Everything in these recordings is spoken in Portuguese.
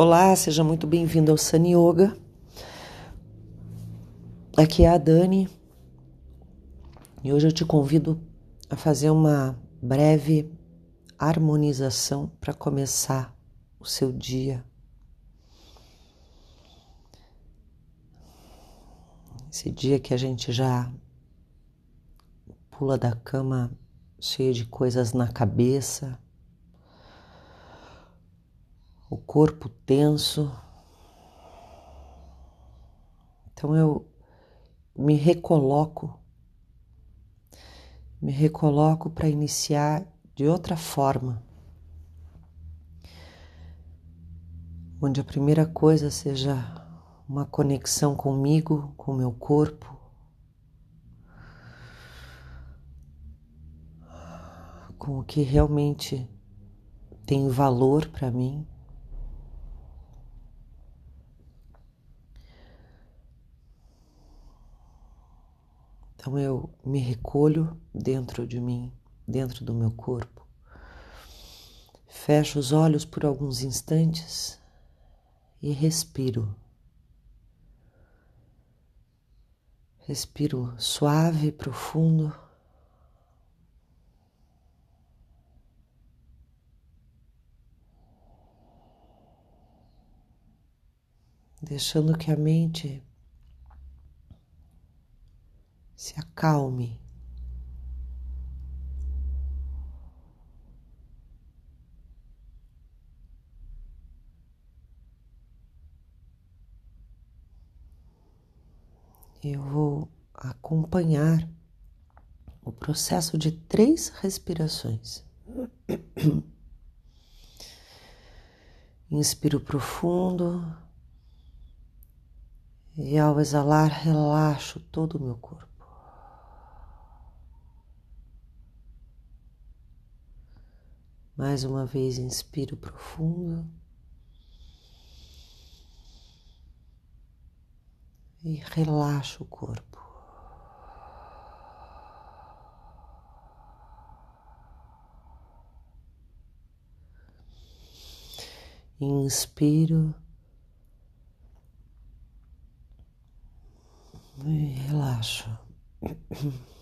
Olá, seja muito bem-vindo ao Sun Yoga. Aqui é a Dani e hoje eu te convido a fazer uma breve harmonização para começar o seu dia. Esse dia que a gente já pula da cama cheio de coisas na cabeça o corpo tenso. Então eu me recoloco, me recoloco para iniciar de outra forma, onde a primeira coisa seja uma conexão comigo, com o meu corpo. Com o que realmente tem valor para mim. Então eu me recolho dentro de mim, dentro do meu corpo. Fecho os olhos por alguns instantes e respiro. Respiro suave e profundo. Deixando que a mente se acalme. Eu vou acompanhar o processo de três respirações. Inspiro profundo e ao exalar relaxo todo o meu corpo. Mais uma vez, inspiro profundo. E relaxo o corpo. Inspiro e relaxo.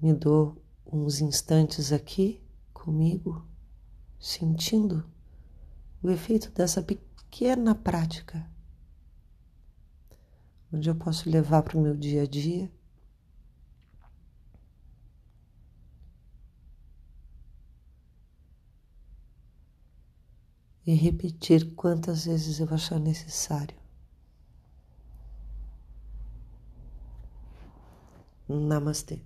me dou uns instantes aqui comigo, sentindo o efeito dessa pequena prática, onde eu posso levar para o meu dia a dia. E repetir quantas vezes eu achar necessário. Namastê.